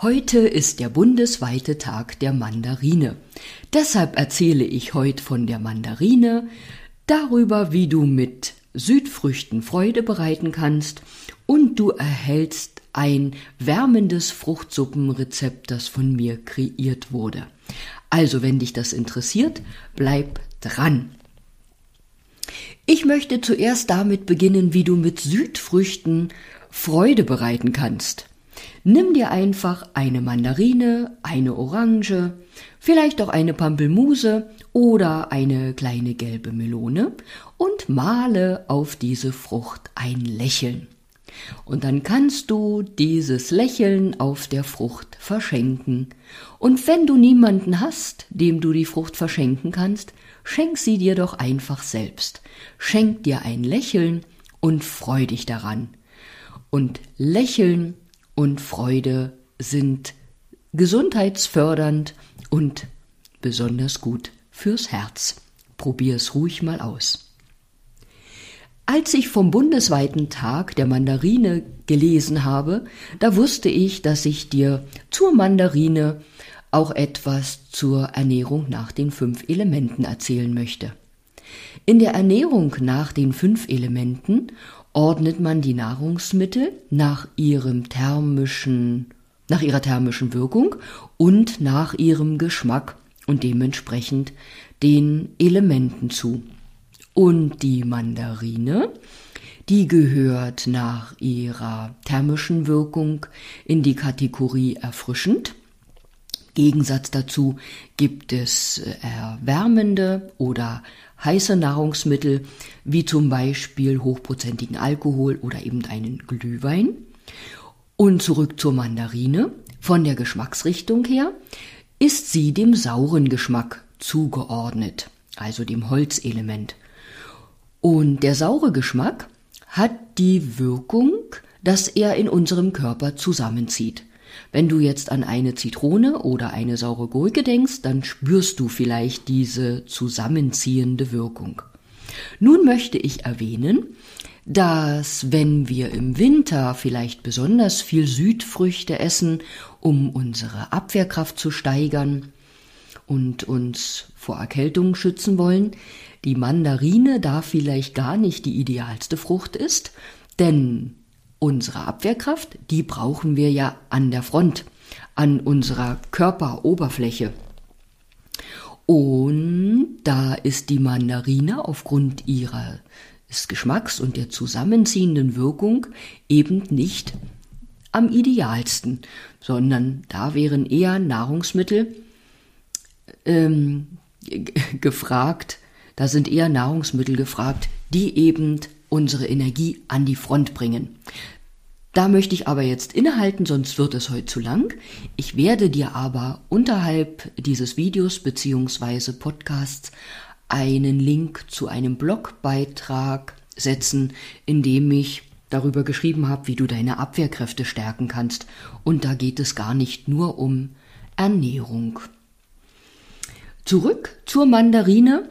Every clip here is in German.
Heute ist der bundesweite Tag der Mandarine. Deshalb erzähle ich heute von der Mandarine, darüber, wie du mit Südfrüchten Freude bereiten kannst und du erhältst ein wärmendes Fruchtsuppenrezept, das von mir kreiert wurde. Also, wenn dich das interessiert, bleib dran. Ich möchte zuerst damit beginnen, wie du mit Südfrüchten Freude bereiten kannst. Nimm dir einfach eine Mandarine, eine Orange, vielleicht auch eine Pampelmuse oder eine kleine gelbe Melone und male auf diese Frucht ein Lächeln. Und dann kannst du dieses Lächeln auf der Frucht verschenken. Und wenn du niemanden hast, dem du die Frucht verschenken kannst, schenk sie dir doch einfach selbst. Schenk dir ein Lächeln und freu dich daran. Und Lächeln und Freude sind gesundheitsfördernd und besonders gut fürs Herz. Probier es ruhig mal aus. Als ich vom bundesweiten Tag der Mandarine gelesen habe, da wusste ich, dass ich dir zur Mandarine auch etwas zur Ernährung nach den fünf Elementen erzählen möchte. In der Ernährung nach den fünf Elementen ordnet man die Nahrungsmittel nach ihrem thermischen, nach ihrer thermischen Wirkung und nach ihrem Geschmack und dementsprechend den Elementen zu. Und die Mandarine, die gehört nach ihrer thermischen Wirkung in die Kategorie erfrischend. Gegensatz dazu gibt es erwärmende oder heiße Nahrungsmittel, wie zum Beispiel hochprozentigen Alkohol oder eben einen Glühwein. Und zurück zur Mandarine. Von der Geschmacksrichtung her ist sie dem sauren Geschmack zugeordnet, also dem Holzelement. Und der saure Geschmack hat die Wirkung, dass er in unserem Körper zusammenzieht. Wenn du jetzt an eine Zitrone oder eine saure Gurke denkst, dann spürst du vielleicht diese zusammenziehende Wirkung. Nun möchte ich erwähnen, dass wenn wir im Winter vielleicht besonders viel Südfrüchte essen, um unsere Abwehrkraft zu steigern und uns vor Erkältung schützen wollen, die Mandarine da vielleicht gar nicht die idealste Frucht ist, denn Unsere Abwehrkraft, die brauchen wir ja an der Front, an unserer Körperoberfläche. Und da ist die Mandarine aufgrund ihres Geschmacks und der zusammenziehenden Wirkung eben nicht am idealsten, sondern da wären eher Nahrungsmittel ähm, gefragt, da sind eher Nahrungsmittel gefragt, die eben unsere Energie an die Front bringen. Da möchte ich aber jetzt innehalten, sonst wird es heute zu lang. Ich werde dir aber unterhalb dieses Videos beziehungsweise Podcasts einen Link zu einem Blogbeitrag setzen, in dem ich darüber geschrieben habe, wie du deine Abwehrkräfte stärken kannst. Und da geht es gar nicht nur um Ernährung. Zurück zur Mandarine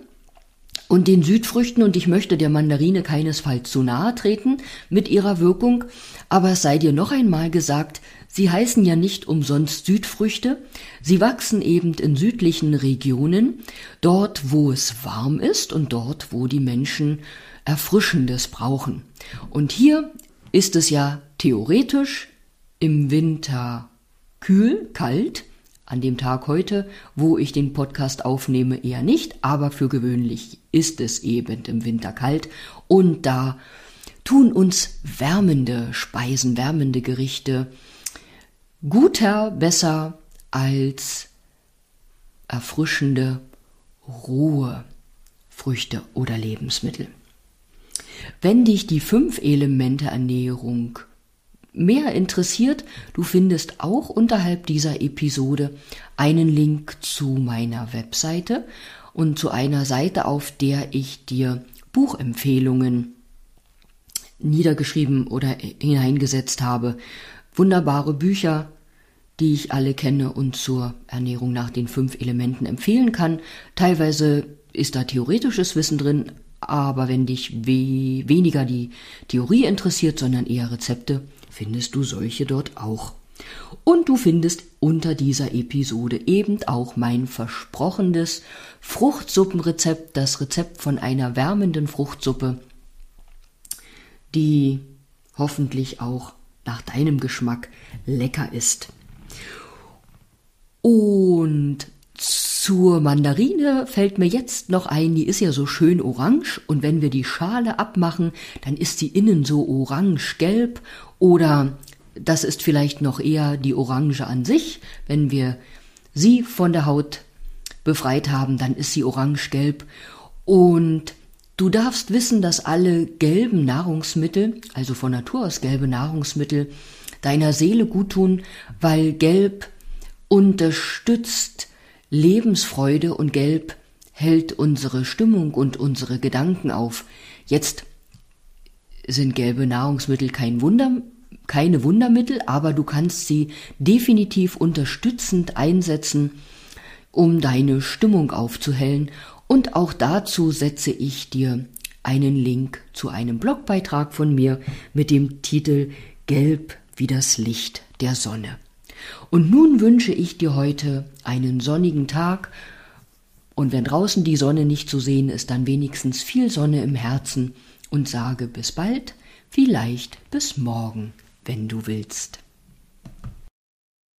und den Südfrüchten und ich möchte der Mandarine keinesfalls zu nahe treten mit ihrer Wirkung, aber es sei dir noch einmal gesagt, sie heißen ja nicht umsonst Südfrüchte, sie wachsen eben in südlichen Regionen, dort wo es warm ist und dort wo die Menschen Erfrischendes brauchen. Und hier ist es ja theoretisch im Winter kühl, kalt, an dem Tag heute, wo ich den Podcast aufnehme, eher nicht, aber für gewöhnlich ist es eben im Winter kalt und da tun uns wärmende Speisen, wärmende Gerichte guter, besser als erfrischende, rohe Früchte oder Lebensmittel. Wenn dich die fünf Elemente Ernährung mehr interessiert, du findest auch unterhalb dieser Episode einen Link zu meiner Webseite und zu einer Seite, auf der ich dir Buchempfehlungen niedergeschrieben oder hineingesetzt habe. Wunderbare Bücher, die ich alle kenne und zur Ernährung nach den fünf Elementen empfehlen kann. Teilweise ist da theoretisches Wissen drin, aber wenn dich we weniger die Theorie interessiert, sondern eher Rezepte, findest du solche dort auch. Und du findest unter dieser Episode eben auch mein versprochenes Fruchtsuppenrezept, das Rezept von einer wärmenden Fruchtsuppe, die hoffentlich auch nach deinem Geschmack lecker ist. Und zur Mandarine fällt mir jetzt noch ein, die ist ja so schön orange. Und wenn wir die Schale abmachen, dann ist sie innen so orange-gelb. Oder das ist vielleicht noch eher die Orange an sich. Wenn wir sie von der Haut befreit haben, dann ist sie orange-gelb. Und Du darfst wissen, dass alle gelben Nahrungsmittel, also von Natur aus gelbe Nahrungsmittel, deiner Seele guttun, weil gelb unterstützt Lebensfreude und gelb hält unsere Stimmung und unsere Gedanken auf. Jetzt sind gelbe Nahrungsmittel kein Wunder, keine Wundermittel, aber du kannst sie definitiv unterstützend einsetzen, um deine Stimmung aufzuhellen und auch dazu setze ich dir einen Link zu einem Blogbeitrag von mir mit dem Titel Gelb wie das Licht der Sonne. Und nun wünsche ich dir heute einen sonnigen Tag und wenn draußen die Sonne nicht zu sehen ist, dann wenigstens viel Sonne im Herzen und sage bis bald, vielleicht bis morgen, wenn du willst.